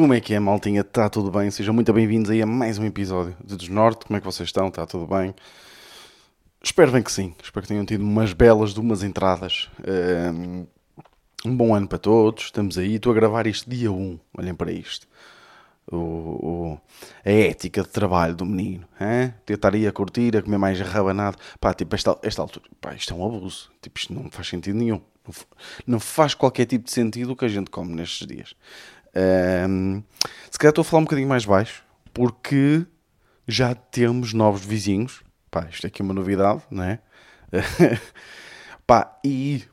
Como é que é, maltinha? Está tudo bem? Sejam muito bem-vindos aí a mais um episódio de Desnorte. Como é que vocês estão? Está tudo bem? Espero bem que sim. Espero que tenham tido umas belas de umas entradas. Um, um bom ano para todos. Estamos aí. Estou a gravar isto dia 1. Olhem para isto. O, o, a ética de trabalho do menino. Hein? Aí a curtir, a comer mais rabanado. Pá, tipo, esta, esta altura. Pá, isto é um abuso. Tipo, isto não faz sentido nenhum. Não, não faz qualquer tipo de sentido o que a gente come nestes dias. Um, se calhar estou a falar um bocadinho mais baixo, porque já temos novos vizinhos. Pá, isto aqui é uma novidade, não é? pá, e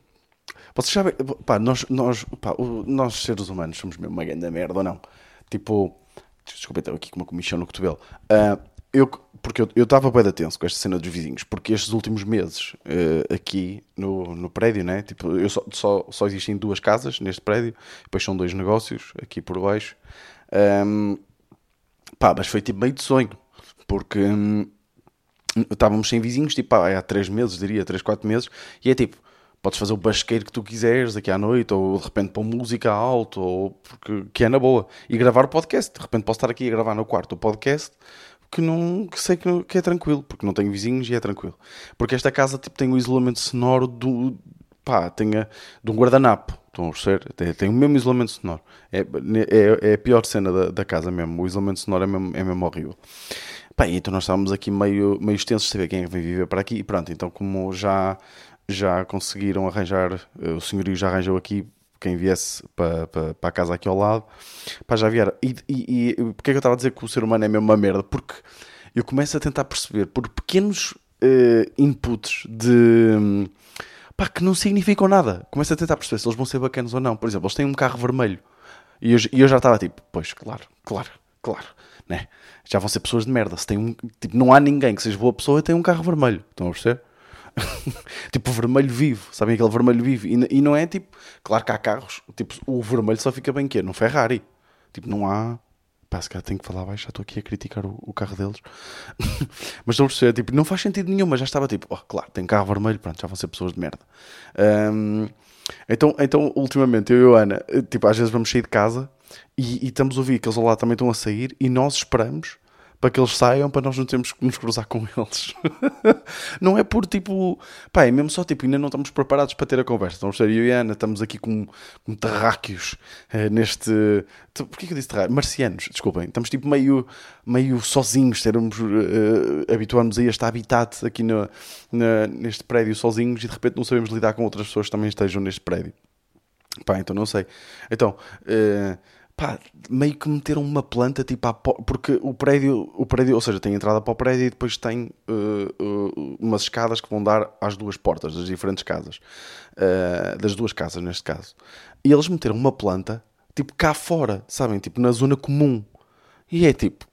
vocês sabem, pá, nós, nós, pá, nós seres humanos somos mesmo uma grande merda ou não? Tipo, desculpa, estou aqui com uma comissão no cotovelo. Uh, eu, porque eu estava bem tenso com esta cena dos vizinhos, porque estes últimos meses uh, aqui no, no prédio, né? Tipo, eu só, só, só existem duas casas neste prédio, depois são dois negócios aqui por baixo. Um, pá, mas foi tipo meio de sonho, porque um, estávamos sem vizinhos, tipo, pá, há três meses, diria, três, quatro meses, e é tipo, podes fazer o basqueiro que tu quiseres aqui à noite, ou de repente pôr música alto, ou porque que é na boa, e gravar o podcast. De repente posso estar aqui a gravar no quarto o podcast que não que sei que, que, é tranquilo, porque não tenho vizinhos e é tranquilo. Porque esta casa tipo, tem o isolamento sonoro do pá, tem a, de um guardanapo. Estão a perceber? Tem, tem o mesmo isolamento sonoro. É, é, é a pior cena da, da, casa mesmo. O isolamento sonoro é mesmo, é mesmo horrível. Então nós estávamos aqui meio, meio extensos de saber quem é que vem viver para aqui. E pronto, então como já, já conseguiram arranjar, eh, o senhorio já arranjou aqui quem viesse para, para, para a casa aqui ao lado, pá, já vieram. E, e, e porque é que eu estava a dizer que o ser humano é mesmo uma merda? Porque eu começo a tentar perceber por pequenos uh, inputs de pá, que não significam nada. Começo a tentar perceber se eles vão ser bacanas ou não. Por exemplo, eles têm um carro vermelho e eu, e eu já estava tipo, pois, claro, claro, claro, né? Já vão ser pessoas de merda. Se tem um, tipo, não há ninguém que seja boa pessoa e tem um carro vermelho. Estão a perceber? tipo vermelho vivo, sabem aquele vermelho vivo? E, e, não é tipo, claro que há carros, tipo, o vermelho só fica bem que no Ferrari. Tipo, não há. Pá, se calhar tenho que falar baixo, já estou aqui a criticar o, o carro deles. mas estão a perceber, tipo, não faz sentido nenhum, mas já estava tipo, oh, claro, tem carro vermelho, pronto, já vão ser pessoas de merda. Um, então, então, ultimamente, eu e a Ana, tipo, às vezes vamos sair de casa e, e estamos a ouvir que eles lá também estão a sair e nós esperamos para que eles saiam, para nós não termos que nos cruzar com eles. não é por tipo, pá, é mesmo só tipo, ainda não estamos preparados para ter a conversa. Estamos eu e a Ana, estamos aqui com, com terráqueos eh, neste. Porquê que eu disse terráqueos? Marcianos, desculpem. Estamos tipo meio, meio sozinhos, termos, habituamos a este habitat aqui no, na, neste prédio sozinhos e de repente não sabemos lidar com outras pessoas que também estejam neste prédio. Pá, então não sei. Então. Uh, pá, meio que meteram uma planta tipo à porque o prédio, o prédio, ou seja, tem entrada para o prédio e depois tem uh, uh, umas escadas que vão dar às duas portas das diferentes casas, uh, das duas casas neste caso. E eles meteram uma planta tipo cá fora, sabem, tipo na zona comum. E é tipo,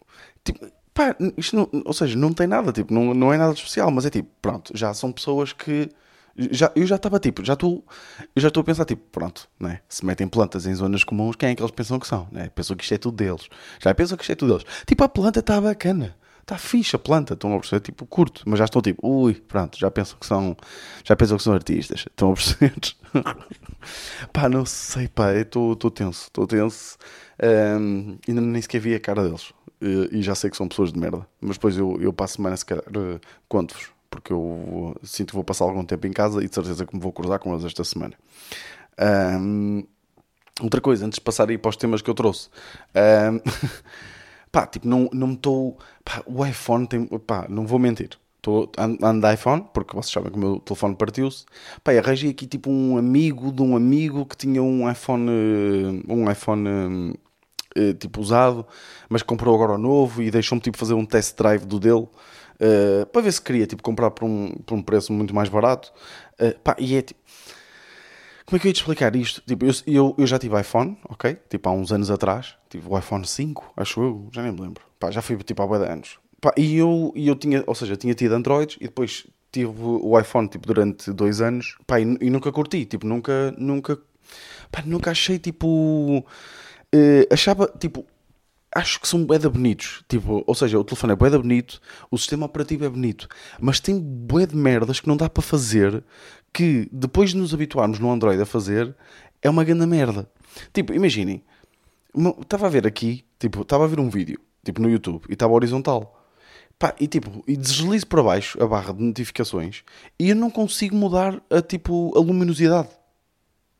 tipo pá, isto não, ou seja, não tem nada, tipo, não, não é nada especial, mas é tipo, pronto, já são pessoas que já, eu já estava tipo, já estou, eu já estou a pensar tipo, pronto, né? se metem plantas em zonas comuns, quem é que eles pensam que são? Né? Pensam que isto é tudo deles. Já pensam que isto é tudo deles. Tipo, a planta está bacana, está fixe a planta, estão a perceber? Tipo, curto, mas já estão tipo, ui, pronto, já pensam que são, já pensam que são artistas, estão a perceber? pá, não sei, pá, estou tenso, estou tenso. Um, ainda nem sequer vi a cara deles. E, e já sei que são pessoas de merda. Mas depois eu, eu passo semana, se calhar, uh, conto-vos porque eu sinto que vou passar algum tempo em casa e de certeza que me vou cruzar com eles esta semana. Um, outra coisa, antes de passar aí para os temas que eu trouxe. Um, pá, tipo, não, não me estou. O iPhone tem. Pá, não vou mentir. Estou ando iPhone, porque vocês sabem que o meu telefone partiu-se. Pá, arranjei aqui tipo um amigo de um amigo que tinha um iPhone. Um iPhone eh, tipo usado, mas comprou agora o novo e deixou-me tipo fazer um test drive do dele. Uh, para ver se queria tipo, comprar por um, por um preço muito mais barato. Uh, pá, e é tipo. Como é que eu ia te explicar isto? Tipo, eu, eu, eu, já tive iPhone, ok? Tipo, há uns anos atrás. Tive o iPhone 5, acho eu, já nem me lembro. Pá, já fui tipo há boa de anos. Pá, e eu, e eu tinha, ou seja, tinha tido Android e depois tive o iPhone tipo, durante dois anos. Pá, e, e nunca curti. Tipo, nunca, nunca. Pá, nunca achei tipo. Uh, achava tipo acho que são de bonitos. Tipo, ou seja, o telefone é de bonito, o sistema operativo é bonito, mas tem bué de merdas que não dá para fazer que depois de nos habituarmos no Android a fazer é uma grande merda. Tipo, imaginem, Estava a ver aqui, tipo, estava a ver um vídeo, tipo, no YouTube, e estava horizontal. Pá, e tipo, e deslizo para baixo a barra de notificações e eu não consigo mudar a tipo a luminosidade.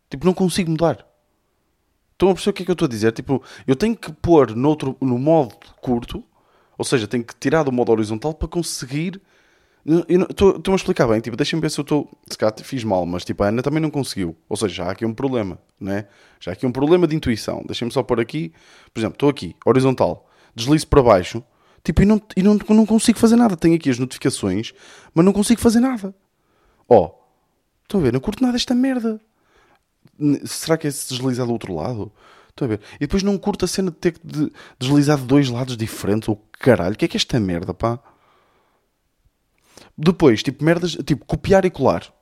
Tipo, não consigo mudar. Estão a perceber o que é que eu estou a dizer? Tipo, eu tenho que pôr noutro, no modo curto, ou seja, tenho que tirar do modo horizontal para conseguir. Estou-me a explicar bem, tipo, deixem-me ver se eu estou. Se calhar fiz mal, mas tipo, a Ana também não conseguiu. Ou seja, já há aqui um problema, né? Já há aqui um problema de intuição. Deixem-me só pôr aqui, por exemplo, estou aqui, horizontal, deslizo para baixo, tipo, e, não, e não, não consigo fazer nada. Tenho aqui as notificações, mas não consigo fazer nada. Ó, oh, a ver? Não curto nada esta merda. Será que é se deslizar do outro lado? Estão a ver? E depois não curto a cena de ter que de deslizar de dois lados diferentes. Ou caralho, o que é que é esta merda, pá? Depois, tipo, merdas, tipo, copiar e colar.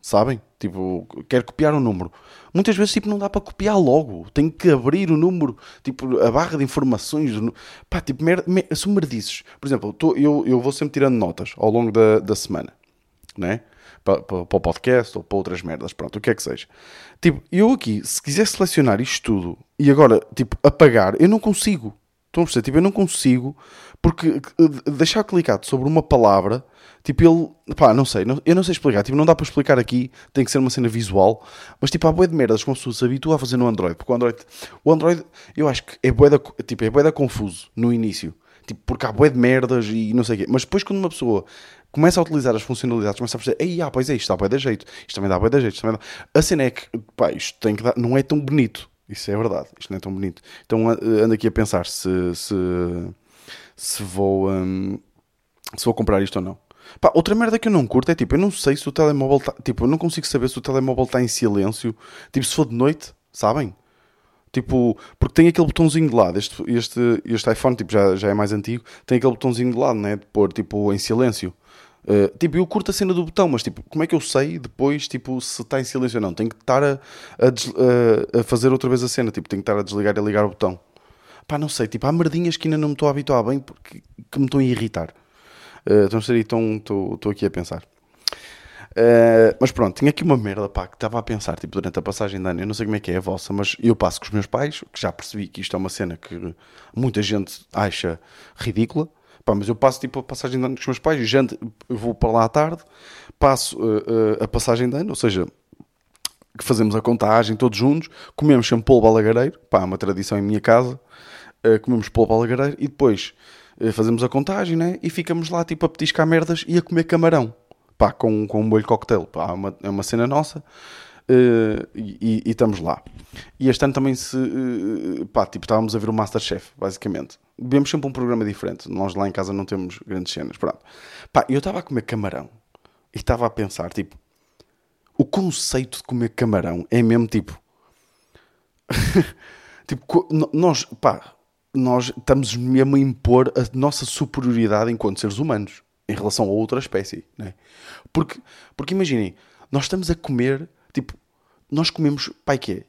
Sabem? Tipo, quero copiar um número. Muitas vezes, tipo, não dá para copiar logo. Tenho que abrir o número, tipo, a barra de informações. Pá, tipo, merda, mer... são merdices. Por exemplo, tô, eu, eu vou sempre tirando notas ao longo da, da semana, né? Para, para, o podcast ou para outras merdas, pronto, o que é que seja. Tipo, eu aqui, se quiser selecionar isto tudo e agora, tipo, apagar, eu não consigo. Estão a perceber? Tipo, eu não consigo, porque deixar clicado sobre uma palavra, tipo, ele, pá, não sei, não, eu não sei explicar, tipo, não dá para explicar aqui, tem que ser uma cena visual, mas tipo, há boia de merdas que uma pessoa se habitua a fazer no Android, porque o Android, o Android, eu acho que é boia tipo, é boia confuso no início, tipo, porque há boia de merdas e não sei o quê, mas depois quando uma pessoa começa a utilizar as funcionalidades, começa a perceber, ei, ah, pois é, isto dá boia de jeito, isto também dá boia de jeito, isto também dá... a cena é que, pá, isto tem que dar, não é tão bonito, isso é verdade. Isto não é tão bonito. Então ando aqui a pensar se, se, se vou, um, se vou comprar isto ou não. Pá, outra merda que eu não curto é tipo, eu não sei se o telemóvel está. Tipo, eu não consigo saber se o telemóvel está em silêncio. Tipo, se for de noite, sabem? Tipo, porque tem aquele botãozinho de lado. Este, este, este iPhone tipo, já, já é mais antigo. Tem aquele botãozinho de lado, né? De pôr tipo em silêncio. Uh, tipo, eu curto a cena do botão, mas tipo, como é que eu sei depois tipo, se está em silêncio ou não? Tenho que estar a, a, a, fazer outra vez a cena, tipo, tenho que estar a desligar e a ligar o botão. Pá, não sei, tipo, há merdinhas que ainda não me estou a habituar bem porque que me estão a irritar. Uh, então, estou aqui a pensar. Uh, mas pronto, tinha aqui uma merda pá, que estava a pensar tipo, durante a passagem de ano. Eu não sei como é que é a vossa, mas eu passo com os meus pais, que já percebi que isto é uma cena que muita gente acha ridícula. Pá, mas eu passo tipo a passagem de ano com os meus pais, eu vou para lá à tarde, passo uh, uh, a passagem de ano, ou seja, que fazemos a contagem todos juntos, comemos sempre polvo alagareiro, pá, uma tradição em minha casa, uh, comemos polvo alagareiro e depois fazemos a contagem, né? E ficamos lá tipo a petiscar merdas e a comer camarão, pá, com, com um molho cocktail, pá, é uma, é uma cena nossa. Uh, e, e, estamos lá. E este ano também se. Uh, pá, tipo, estávamos a ver o Masterchef, basicamente. Vemos sempre um programa diferente. Nós lá em casa não temos grandes cenas. Pronto. Pá, eu estava a comer camarão e estava a pensar, tipo, o conceito de comer camarão é mesmo tipo. tipo, nós, pá, nós estamos mesmo a impor a nossa superioridade enquanto seres humanos em relação a outra espécie, né? Porque, porque imaginem, nós estamos a comer Tipo, nós comemos, pai, que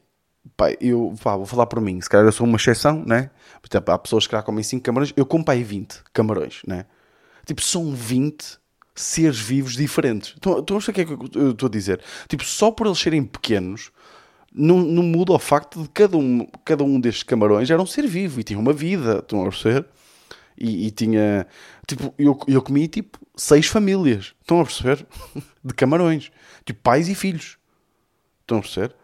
Pai, eu pá, vou falar por mim, se calhar eu sou uma exceção, né? Portanto, há pessoas que cá comem 5 camarões, eu como pai 20 camarões, né? Tipo, são 20 seres vivos diferentes. Então, então o que é que eu estou a dizer? Tipo, só por eles serem pequenos, não, não muda o facto de cada um, cada um destes camarões era um ser vivo e tinha uma vida, estão a perceber? E, e, tinha, tipo, eu, eu comi, tipo, seis famílias, estão a perceber? De camarões, tipo, pais e filhos. Estão a perceber?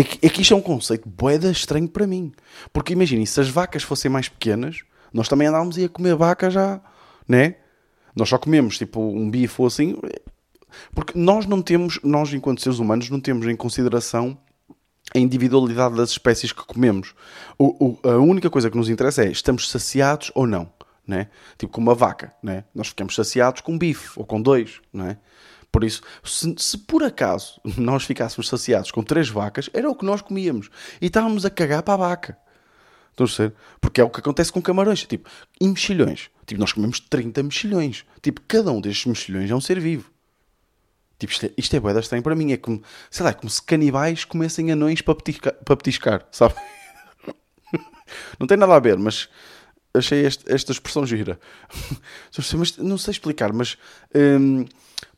É que, é que isto é um conceito boeda estranho para mim. Porque imaginem, se as vacas fossem mais pequenas, nós também andávamos a comer vaca já, né? Nós só comemos tipo um bife ou assim. Porque nós não temos, nós enquanto seres humanos, não temos em consideração a individualidade das espécies que comemos. O, o, a única coisa que nos interessa é estamos saciados ou não. Né? Tipo com uma vaca, né? nós ficamos saciados com um bife ou com dois, não é? Por isso, se, se, por acaso nós ficássemos saciados com três vacas, era o que nós comíamos. E estávamos a cagar para a vaca. Estão a ser? Porque é o que acontece com camarões. Tipo, e mexilhões. Tipo, nós comemos 30 mexilhões. Tipo, cada um destes mexilhões é um ser vivo. Tipo, isto é, isto é boeda estranho para mim. É como, sei lá, é como se canibais comessem anões para petiscar, para petiscar sabe? Não tem nada a ver, mas achei este, esta expressão gira. mas não sei explicar, mas hum,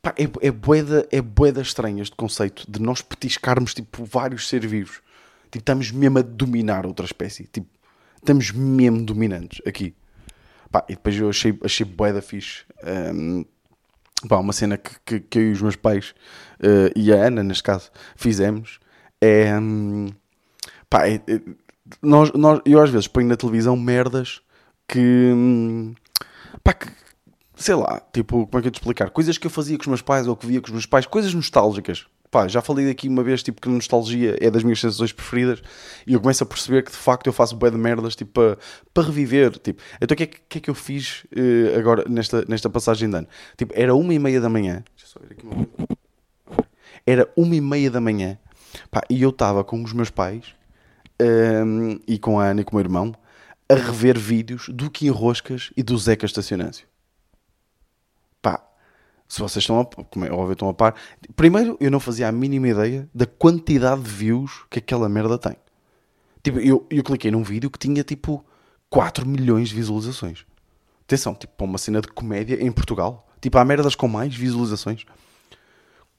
Pá, é, é, boeda, é boeda estranha este conceito de nós petiscarmos tipo, vários seres vivos. Tipo, estamos mesmo a dominar outra espécie. Tipo, estamos mesmo dominantes aqui. Pá, e depois eu achei, achei bué da fixe. Um, pá, uma cena que, que, que, eu e os meus pais uh, e a Ana, neste caso, fizemos é. Um, pá, é, nós, nós, eu às vezes ponho na televisão merdas que. Um, pá, que, sei lá, tipo, como é que eu te explicar? Coisas que eu fazia com os meus pais ou que via com os meus pais, coisas nostálgicas. Pá, já falei daqui uma vez, tipo, que nostalgia é das minhas sensações preferidas e eu começo a perceber que de facto eu faço bué de merdas, tipo, para, para reviver, tipo. Então o que é que, é que eu fiz uh, agora nesta, nesta passagem de ano? Tipo, era uma e meia da manhã. Deixa eu só ver aqui uma Era uma e meia da manhã, pá, e eu estava com os meus pais um, ehm, e com a Ana e com o meu irmão a rever vídeos do Kim Roscas e do Zeca Estacionâncio se vocês estão a, como é óbvio, estão a par. Primeiro, eu não fazia a mínima ideia da quantidade de views que aquela merda tem. Tipo, eu, eu cliquei num vídeo que tinha tipo 4 milhões de visualizações. Atenção, tipo, para uma cena de comédia em Portugal. Tipo, há merdas com mais visualizações.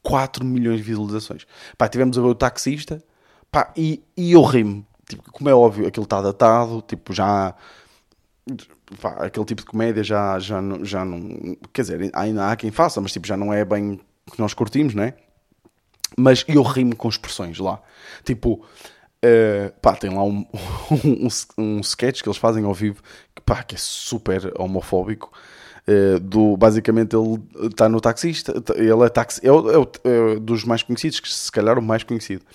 4 milhões de visualizações. Pá, tivemos a ver o taxista. Pá, e, e eu rimo. Tipo, como é óbvio, aquilo está datado. Tipo, já pá, aquele tipo de comédia já, já, já não. Quer dizer, ainda há quem faça, mas tipo, já não é bem o que nós curtimos, não é? Mas eu rimo com expressões lá. Tipo, uh, pá, tem lá um, um, um, sketch que eles fazem ao vivo que, pá, que é super homofóbico. Uh, do, basicamente ele está no taxista, ele é, taxi, é, é, é, dos mais conhecidos, que se calhar o mais conhecido.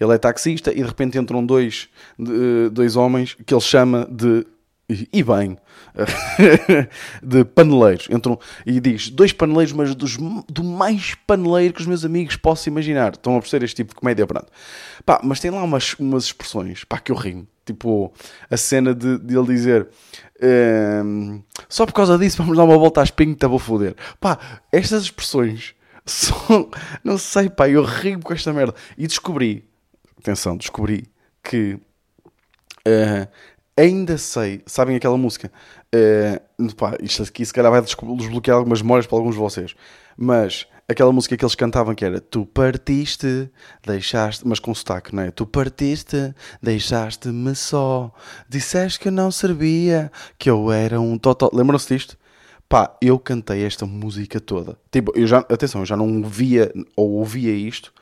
Ele é taxista e de repente entram dois, dois homens que ele chama de e bem, de paneleiros. Entram e diz dois paneleiros, mas dos, do mais paneleiro que os meus amigos possam imaginar. Estão a perceber este tipo de comédia, pronto. Pá, mas tem lá umas, umas expressões, pá, que eu rimo. Tipo, a cena de, de ele dizer ehm, só por causa disso vamos dar uma volta à espinho que vou foder. Pá, estas expressões são, não sei, pá, eu rimo com esta merda. E descobri, atenção, descobri que Uh, ainda sei, sabem aquela música? Uh, pá, isto aqui se calhar vai desbloquear algumas memórias para alguns de vocês, mas aquela música que eles cantavam que era Tu partiste, deixaste, mas com sotaque, não é? Tu partiste, deixaste-me só, disseste que eu não servia, que eu era um totó. Lembram-se disto? Pá, eu cantei esta música toda. Tipo, eu já, atenção, eu já não via ou ouvia isto,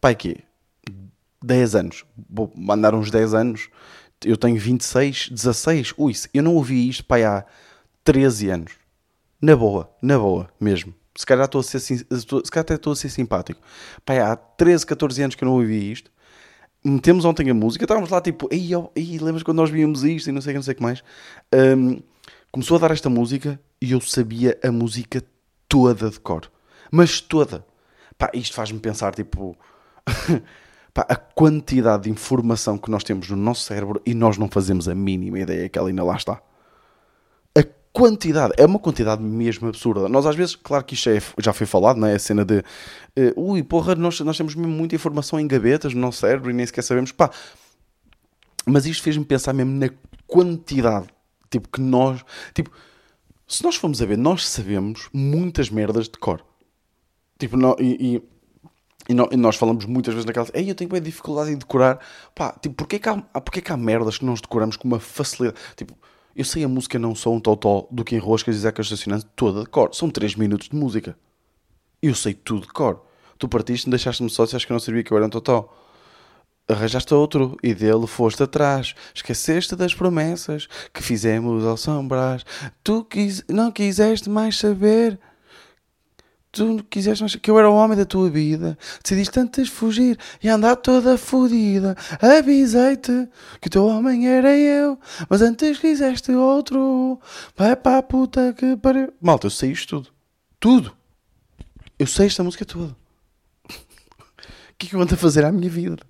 pá, é quê? 10 anos. Vou mandar uns 10 anos eu tenho 26, 16, ui, eu não ouvi isto pai, há 13 anos. Na boa, na boa, mesmo. Se calhar, estou a ser, se calhar até estou a ser simpático. Pai, há 13, 14 anos que eu não ouvi isto. Metemos ontem a música, estávamos lá tipo, ei, ei lembras quando nós víamos isto e não sei, não sei o que mais. Um, começou a dar esta música e eu sabia a música toda de cor. Mas toda. Pá, isto faz-me pensar, tipo... Pá, a quantidade de informação que nós temos no nosso cérebro e nós não fazemos a mínima ideia que ela ainda lá está. A quantidade, é uma quantidade mesmo absurda. Nós às vezes, claro que isto é, já foi falado, não é? A cena de, uh, ui, porra, nós, nós temos mesmo muita informação em gavetas no nosso cérebro e nem sequer sabemos, pá. Mas isto fez-me pensar mesmo na quantidade, tipo, que nós, tipo, se nós formos a ver, nós sabemos muitas merdas de cor. Tipo, não, e, e e, no, e, nós falamos muitas vezes naquela. Ei, eu tenho bem dificuldade em decorar. Pá, tipo, porquê que, há, porquê que há merdas que nós decoramos com uma facilidade? Tipo, eu sei a música Não Sou um Totó do Kim Roscas e Zeca Estacionante toda de cor. São 3 minutos de música. Eu sei tudo de cor. Tu partiste, deixaste-me só, se achas que eu não sabia que eu era um Totó. Arranjaste outro e dele foste atrás. Esqueceste das promessas que fizemos ao sombrar. Tu quis, não quiseste mais saber tu quiseste que eu era o homem da tua vida, decidiste antes fugir e andar toda fodida. Avisei-te que o teu homem era eu, mas antes quiseste outro. Vai para a puta que pariu. Malta, eu sei isto tudo. Tudo. Eu sei esta música toda. O que é que eu ando a fazer à minha vida?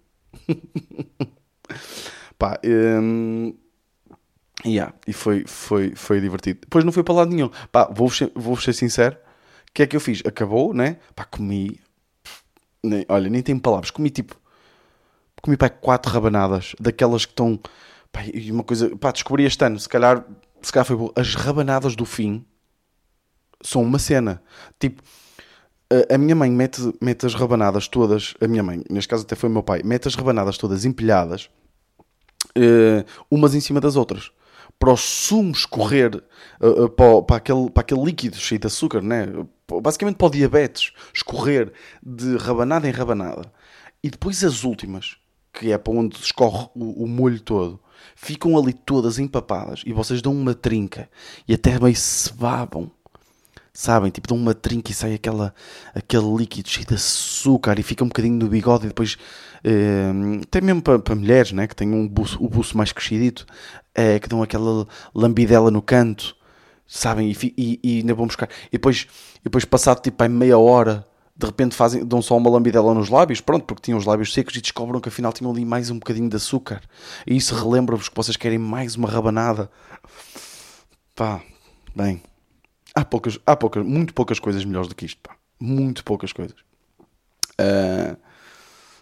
Pá, hum, yeah, e foi, foi, foi divertido. Depois não foi para lado nenhum. Pá, vou ser, vou ser sincero o que é que eu fiz? Acabou, né? Pá, comi. Nem, olha, nem tenho palavras. Comi tipo. Comi pá, quatro rabanadas. Daquelas que estão. Pá, e uma coisa. Pá, descobri este ano. Se calhar, se calhar foi bom. As rabanadas do fim são uma cena. Tipo. a, a minha mãe mete, mete as rabanadas todas, a minha mãe, neste caso até foi o meu pai, mete as rabanadas todas empilhadas, uh, umas em cima das outras. Para o sumo escorrer uh, uh, para, para, aquele, para aquele líquido cheio de açúcar, né? Basicamente para o diabetes, escorrer de rabanada em rabanada. E depois as últimas, que é para onde escorre o, o molho todo, ficam ali todas empapadas e vocês dão uma trinca e até meio se babam sabem? Tipo, dão uma trinca e sai aquela, aquele líquido cheio de açúcar e fica um bocadinho no bigode e depois. Uh, até mesmo para, para mulheres, né? Que têm um buço, o buço mais crescidito, uh, que dão aquela lambidela no canto, sabem? E, e, e ainda vão buscar. E depois, e depois passado tipo aí meia hora, de repente fazem, dão só uma lambidela nos lábios, pronto, porque tinham os lábios secos e descobrem que afinal tinham ali mais um bocadinho de açúcar. E isso relembra-vos que vocês querem mais uma rabanada. Pá, bem. Há poucas, há poucas, muito poucas coisas melhores do que isto, pá. Muito poucas coisas. Uh,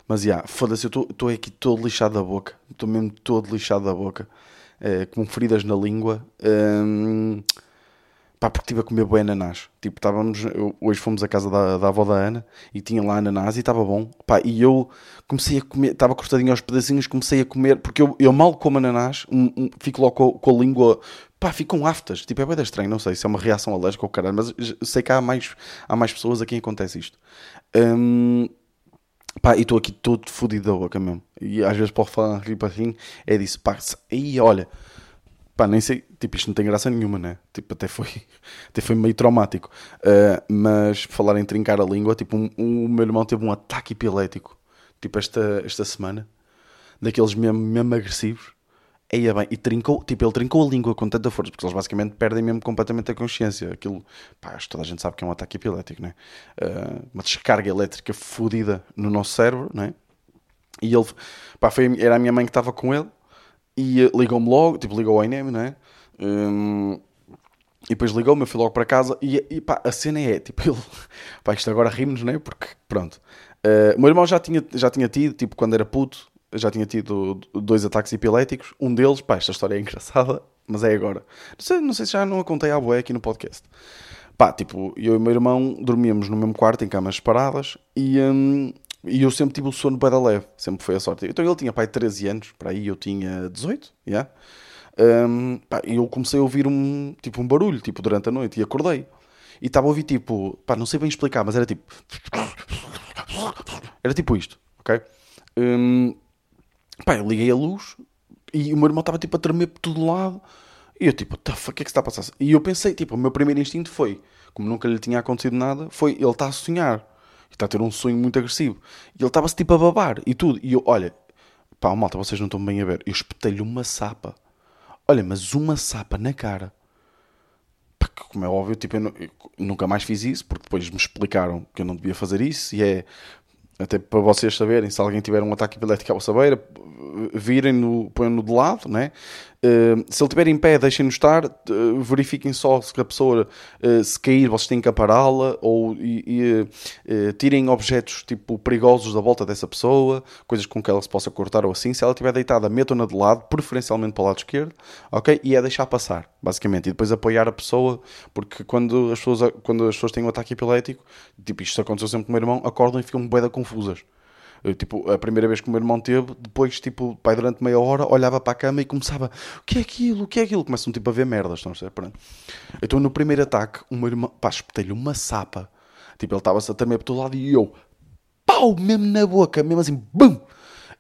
mas, já, yeah, foda-se, eu estou aqui todo lixado da boca. Estou mesmo todo lixado da boca. Uh, com feridas na língua. Uh, pá, porque estive a comer bem ananás. Tipo, estávamos, hoje fomos à casa da, da avó da Ana e tinha lá ananás e estava bom. Pá, e eu comecei a comer, estava cortadinho aos pedacinhos, comecei a comer, porque eu, eu mal como ananás, um, um, fico logo com, com a língua pá, ficam aftas. Tipo, é bem estranho, não sei se é uma reação alérgica ou caralho, mas sei que há mais, há mais pessoas a quem acontece isto. Um, pá, e estou aqui todo fodido da boca mesmo. E às vezes posso falar tipo assim, é disso, pá, aí olha, pá, nem sei, tipo, isto não tem graça nenhuma, né? Tipo, até foi, até foi meio traumático. Uh, mas falar em trincar a língua, tipo, um, um, o meu irmão teve um ataque epilético, tipo, esta, esta semana, daqueles mesmo, mesmo agressivos. Eia bem, e trincou, tipo, ele trincou a língua com tanta força, porque eles basicamente perdem mesmo completamente a consciência. Aquilo, pá, acho que toda a gente sabe que é um ataque epilético, né? Uh, uma descarga elétrica fodida no nosso cérebro, né? E ele, pá, foi, era a minha mãe que estava com ele e uh, ligou-me logo, tipo, ligou ao INEM, né? Um, e depois ligou-me, eu fui logo para casa e, e pá, a cena é, tipo, ele, pá, isto agora rimos, né? Porque, pronto. Uh, o meu irmão já tinha, já tinha tido, tipo, quando era puto, já tinha tido dois ataques epiléticos. Um deles, pá, esta história é engraçada, mas é agora. Não sei, não sei se já não a contei à boé aqui no podcast. Pá, tipo, eu e o meu irmão dormíamos no mesmo quarto, em camas separadas, e, hum, e eu sempre tive o sono da leve, sempre foi a sorte. Então ele tinha, pai, 13 anos, para aí eu tinha 18, já. Yeah? Um, eu comecei a ouvir um, tipo, um barulho, tipo, durante a noite, e acordei. E estava a ouvir, tipo, pá, não sei bem explicar, mas era tipo... Era tipo isto, ok? Um, Pá, eu liguei a luz e o meu irmão estava tipo a tremer por todo lado. E eu tipo, o que é que está a passar? E eu pensei, tipo, o meu primeiro instinto foi, como nunca lhe tinha acontecido nada, foi ele está a sonhar. Está a ter um sonho muito agressivo. E ele estava-se tipo a babar e tudo. E eu, olha, pá, malta, vocês não estão bem a ver. Eu espetei-lhe uma sapa. Olha, mas uma sapa na cara. Pá, como é óbvio, tipo, eu, eu nunca mais fiz isso, porque depois me explicaram que eu não devia fazer isso. E é, até para vocês saberem, se alguém tiver um ataque epilético à vossa beira, virem-no, põem-no de lado, né? Se ele estiver em pé, deixem-no estar, uh, verifiquem só se a pessoa uh, se cair, vocês têm que apará-la, ou e, e, tirem objetos tipo perigosos da volta dessa pessoa, coisas com que ela se possa cortar ou assim. Se ela estiver deitada, metam-na de lado, preferencialmente para o lado esquerdo, ok? E é deixar passar, basicamente, e depois apoiar a pessoa, porque quando as pessoas, quando as pessoas têm um ataque epilético, tipo isto aconteceu sempre com o meu irmão, acordam e ficam bem confusas. Tipo, a primeira vez que o meu irmão teve, depois, tipo, pai, durante meia hora, olhava para a cama e começava: O que é aquilo? O que é aquilo? Começam, tipo, a ver merdas, estão a ver? Pronto. Então, no primeiro ataque, o meu irmão, pá, espetei-lhe uma sapa. Tipo, ele estava-se a tremer por todo lado e eu, pau, mesmo na boca, mesmo assim, bum!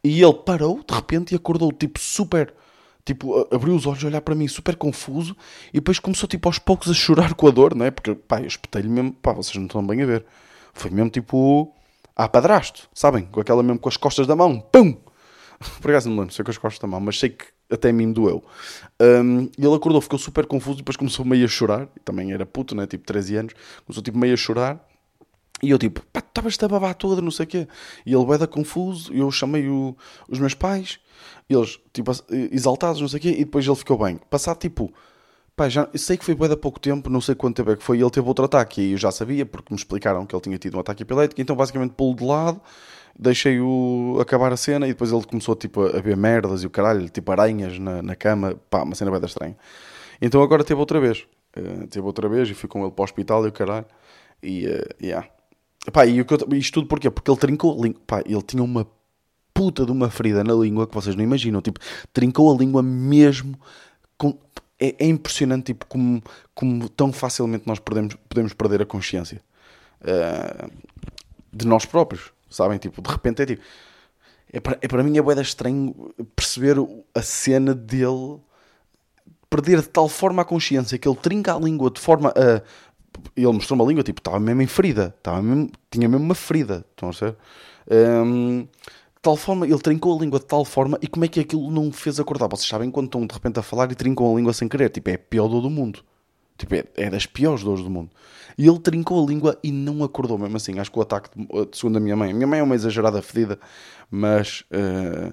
E ele parou, de repente, e acordou, tipo, super tipo, abriu os olhos a olhar para mim super confuso e depois começou, tipo, aos poucos a chorar com a dor, não é? Porque, pá, eu espetei-lhe mesmo, pá, vocês não estão bem a ver. Foi mesmo, tipo, a padrasto, sabem? Com aquela mesmo com as costas da mão, pum! Por acaso não lembro, sei com as costas da mão, mas sei que até a mim me doeu. Um, e ele acordou, ficou super confuso, depois começou meio a chorar, também era puto, né? Tipo 13 anos, começou tipo meio a chorar. E eu tipo, pá, estavas a babar toda, não sei o quê. E ele vai confuso, eu chamei o, os meus pais, eles tipo exaltados, não sei o quê, e depois ele ficou bem. Passado tipo Pá, já, sei que foi bem há pouco tempo, não sei quanto tempo é que foi, e ele teve outro ataque, e eu já sabia, porque me explicaram que ele tinha tido um ataque epilético, então basicamente pulo de lado, deixei-o acabar a cena, e depois ele começou tipo, a ver merdas e o caralho, tipo aranhas na, na cama, pá, uma cena bem estranha. Então agora teve outra vez, uh, teve outra vez, e fui com ele para o hospital e o caralho, e, uh, yeah. Pá, e eu- isto tudo porquê? Porque ele trincou a língua. Pá, ele tinha uma puta de uma ferida na língua que vocês não imaginam. Tipo, trincou a língua mesmo. Com... É, é impressionante, tipo, como, como tão facilmente nós podemos perder a consciência eh, de nós próprios, sabem? Tipo, de repente é tipo. É para, é para mim é boeda estranho perceber a cena dele perder de tal forma a consciência que ele trinca a língua de forma a. Ele mostrou uma língua, tipo, estava mesmo em ferida, estava mesmo, tinha mesmo uma ferida, estão a ver? Hum, de tal forma, ele trincou a língua de tal forma, e como é que aquilo não o fez acordar? Vocês sabem quando estão de repente a falar e trincam a língua sem querer, tipo, é a pior dor do mundo. Tipo, é, é das piores dores do mundo. E ele trincou a língua e não acordou, mesmo assim. Acho que o ataque, de- segundo a minha mãe, a minha mãe é uma exagerada fedida, mas eh,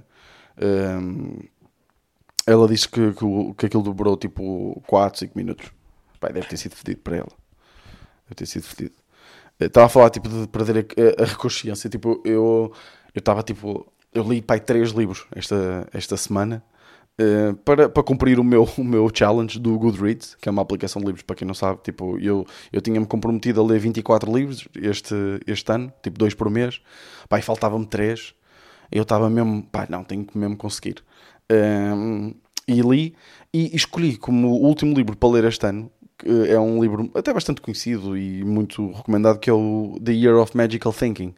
hum, ela disse que, que, que aquilo dobrou tipo 4, 5 minutos. Pai, deve ter sido fedido para ela. Deve ter sido fedido. Estava a falar tipo de perder a, a. Tipo, eu eu estava tipo. Eu li pai três livros esta, esta semana eh, para, para cumprir o meu, o meu challenge do Goodreads, que é uma aplicação de livros para quem não sabe. Tipo, eu, eu tinha-me comprometido a ler 24 livros este, este ano, tipo dois por mês. Pai, faltavam-me três. Eu estava mesmo, pá, não, tenho que mesmo conseguir. Um, e li e escolhi como último livro para ler este ano. Que É um livro até bastante conhecido e muito recomendado, que é o The Year of Magical Thinking,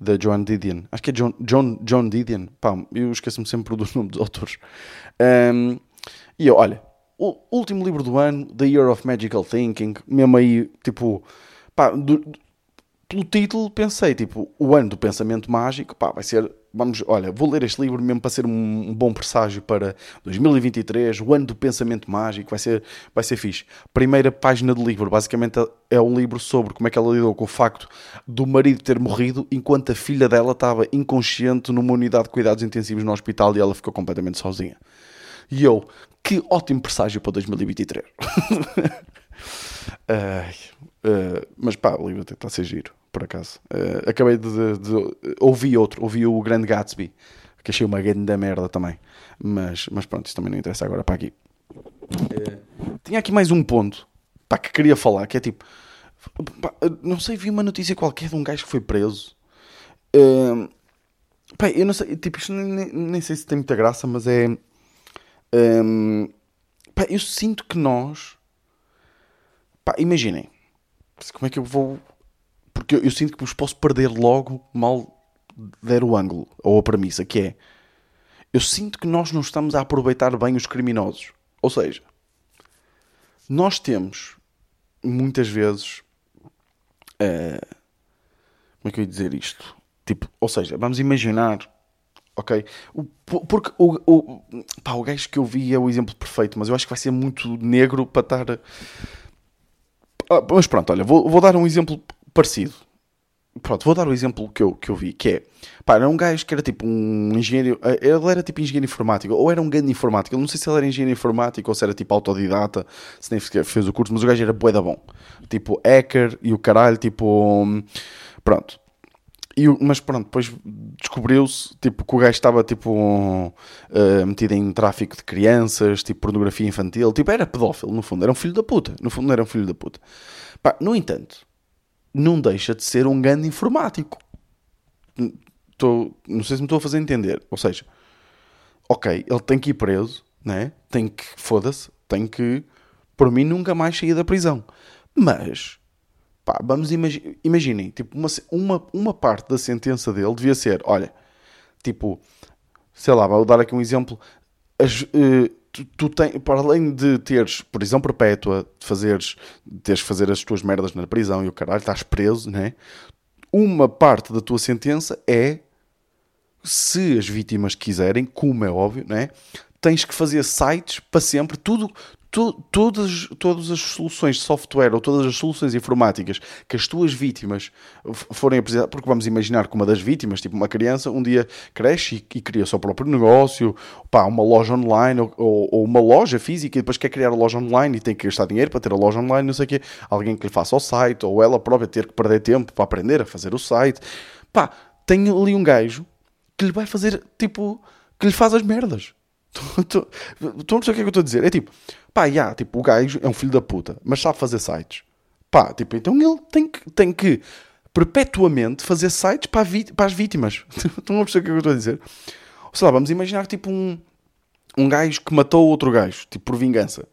da John Didion. Acho que é John, John, John Didion. Pá, eu esqueço-me sempre dos nomes dos autores. Um, e eu, olha, o último livro do ano, The Year of Magical Thinking, mesmo aí, tipo, pá, do- pelo título pensei, tipo, o ano do pensamento mágico, pá, vai ser, vamos, olha, vou ler este livro mesmo para ser um, bom presságio para 2023, o ano do pensamento mágico, vai ser, vai ser fixe. Primeira página do livro, basicamente é um livro sobre como é que ela lidou com o facto do marido ter morrido enquanto a filha dela estava inconsciente numa unidade de cuidados intensivos no hospital e ela ficou completamente sozinha. E eu, que ótimo presságio para 2023. Ai, eh, mas pá, o livro está a ser giro, por acaso. Eh, acabei de, de- de- Ouvi outro, ouvi o Grande Gatsby, que achei uma grande merda também. Mas, mas pronto, isso também não interessa agora para aqui. Eh, tinha aqui mais um ponto pá, que queria falar, que é tipo. pá, não sei, vi uma notícia qualquer de um gajo que foi preso. Eh, pá, eu não sei, tipo, isto nem, nem- sei se tem muita graça, mas é. Hum, pá, eu sinto que nós. Pá, imaginem. Como é que eu vou. Porque eu, eu sinto que vos posso perder logo mal der o ângulo ou a premissa, que é. Eu sinto que nós não estamos a aproveitar bem os criminosos. Ou seja, nós temos muitas vezes. eh, como é que eu ia dizer isto? Tipo, ou seja, vamos imaginar Ok? O- po- porque o, o, pá, o gajo que eu vi é o exemplo perfeito, mas eu acho que vai ser muito negro para estar. Ah, mas pronto, olha, vou, vou dar um exemplo parecido. Pronto, vou dar o exemplo que eu, que eu vi, que é, pá, era um gajo que era tipo um engenheiro, eh, ele era tipo engenheiro informático, ou era um grande informático, eu não sei se ele era engenheiro informático ou se era tipo autodidata, se nem fez o curso, mas o gajo era bué da bom. Tipo, hacker e o caralho, tipo, pronto. E, mas pronto, depois descobriu-se tipo, que o gajo estava tipo, eh, metido em tráfico de crianças, tipo pornografia infantil, tipo, era pedófilo, no fundo, era um filho da puta. No fundo, era um filho da puta. Pá, no entanto, não deixa de ser um grande informático. Tô, não sei se me estou a fazer entender. Ou seja, ok, ele tem que ir preso, né? tem que, foda-se, tem que, por mim, nunca mais sair da prisão. Mas, pá, vamos imagi imaginem, tipo, uma, uma, uma parte da sentença dele devia ser, olha, tipo, sei lá, vou dar aqui um exemplo, as, eh, tu, tu tem, para além de teres prisão perpétua, de fazeres, teres que fazer as tuas merdas na prisão e o caralho, estás preso, né? Uma parte da tua sentença é se as vítimas quiserem, como é óbvio, né? tens que fazer sites para sempre, tudo, tu, todas, todas as soluções de software ou todas as soluções informáticas que as tuas vítimas forem apresentadas, porque vamos imaginar que uma das vítimas, tipo uma criança, um dia cresce e, e cria o seu próprio negócio, pá, uma loja online ou, ou- ou uma loja física e depois quer criar a loja online e tem que gastar dinheiro para ter a loja online, não sei o quê, alguém que lhe faça o site ou ela própria ter que perder tempo para aprender a fazer o site, pá, tem ali um gajo que lhe vai fazer, tipo, que lhe faz as merdas. Estão a perceber o que é que eu estou a dizer? É tipo, pá, já, tipo, o gajo é um filho da puta, mas sabe fazer sites. Pá, tipo, então ele tem que, tem que perpetuamente fazer sites para, para as vítimas. Estão a perceber o que eu estou a dizer? Sei lá, vamos imaginar tipo um, um gajo que matou outro gajo, tipo por vingança.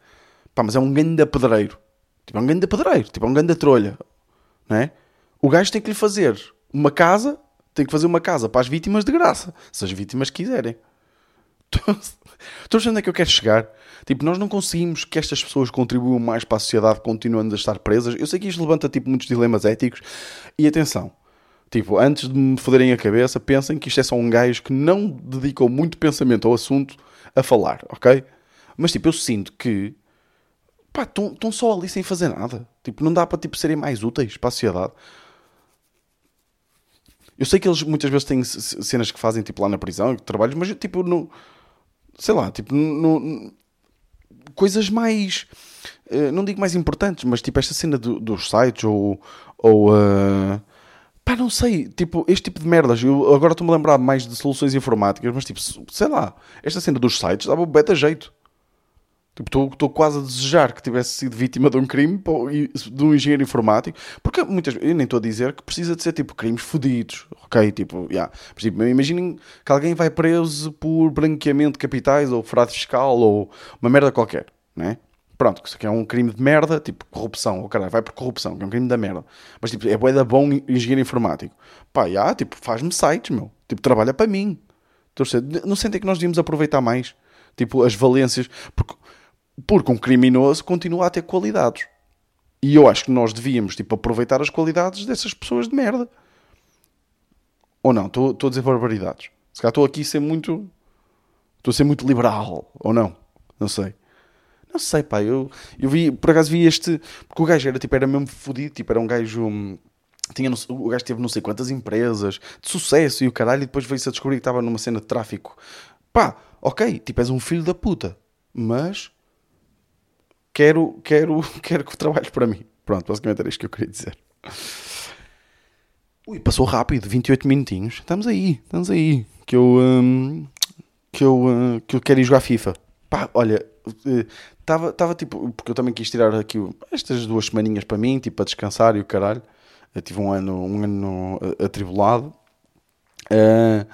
Pá, mas é um ganda pedreiro. Tipo, é um ganda pedreiro, tipo, é um ganda trolha. Não é? O gajo tem que lhe fazer uma casa, tem que fazer uma casa para as vítimas de graça, se as vítimas quiserem. Estou achando é que eu quero chegar. Tipo, nós não conseguimos que estas pessoas contribuam mais para a sociedade continuando a estar presas. Eu sei que isto levanta tipo, muitos dilemas éticos. E atenção, tipo, antes de me foderem a cabeça, pensem que isto é só um gajo que não dedicou muito pensamento ao assunto a falar, ok? Mas tipo, eu sinto que pá, estão só ali sem fazer nada. Tipo, não dá para tipo, serem mais úteis para a sociedade. Eu sei que eles muitas vezes têm cenas que fazem tipo lá na prisão, trabalhos, mas tipo, no, sei lá, tipo, no, coisas mais. Uh, não digo mais importantes, mas tipo esta cena do, dos sites ou. ou uh, pá, não sei, tipo, este tipo de merdas. Eu agora estou-me a lembrar mais de soluções informáticas, mas tipo, sei lá, esta cena dos sites dava um beta jeito. Tipo, estou quase a desejar que tivesse sido vítima de um crime, de um engenheiro informático, porque muitas eu nem estou a dizer que precisa de ser tipo crimes fodidos, ok? Tipo, yeah. tipo, imaginem que alguém vai preso por branqueamento de capitais ou fraude fiscal ou uma merda qualquer, né? Pronto, que isso aqui é um crime de merda, tipo corrupção, oh, caralho, vai por corrupção, que é um crime da merda. Mas tipo, é boeda bom engenheiro informático. Pá, yeah, tipo, faz-me sites, meu. Tipo, trabalha para mim. Não sentem que nós devíamos aproveitar mais, tipo, as valências, porque porque um criminoso continua a ter qualidades. E eu acho que nós devíamos tipo, aproveitar as qualidades dessas pessoas de merda. Ou não? Estou a dizer barbaridades. Se calhar estou aqui a ser muito. Estou a ser muito liberal. Ou não? Não sei. Não sei, pá. Eu, eu vi, por acaso vi este. Porque o gajo era, tipo, era mesmo fodido. Tipo, era um gajo. Hum, tinha, o gajo teve não sei quantas empresas de sucesso e o caralho. E depois veio-se a descobrir que estava numa cena de tráfico. Pá, ok. Tipo, és um filho da puta. Mas quero, quero, quero que trabalhes para mim. Pronto, basicamente era isto que eu queria dizer. Ui, passou rápido, 28 minutinhos. Estamos aí, estamos aí. Que eu, hum, que eu, uh, que eu quero ir jogar FIFA. Pá, olha, estava uh, tava, tipo, porque eu também quis tirar aqui estas duas semaninhas para mim, tipo, para descansar e o caralho. Eu tive um ano, um ano atribulado. Uh,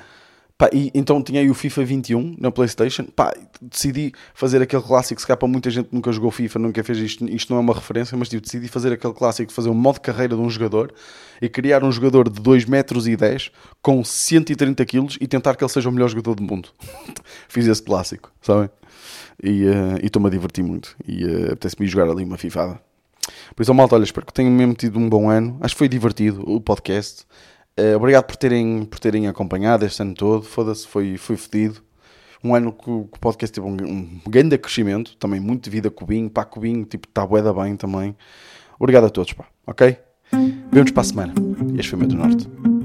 Pá, e, então tinha aí o FIFA 21 na Playstation. Pá, decidi fazer aquele clássico, se calhar para muita gente nunca jogou FIFA, nunca fez isto, isto não é uma referência, mas tipo, decidi fazer aquele clássico fazer um modo carreira de um jogador e criar um jogador de 2 metros e 10 com 130 quilos e tentar que ele seja o melhor jogador do mundo. Fiz esse clássico, sabem? E uh, estou-me a divertir muito. E uh, apetece-me jogar ali uma fifada. Por isso, malta, olha, espero que tenham mesmo tido um bom ano. Acho que foi divertido o podcast. Uh, obrigado por terem, por terem acompanhado este ano todo. Foda-se, foi, foi fedido. Um ano que o, podcast teve um, um grande crescimento. Também muito de vida Cubinho. Pá, Cubinho, tipo, está bué da bem também. Obrigado a todos, pá. Ok? Vemos para a semana. Este foi o meu do Norte.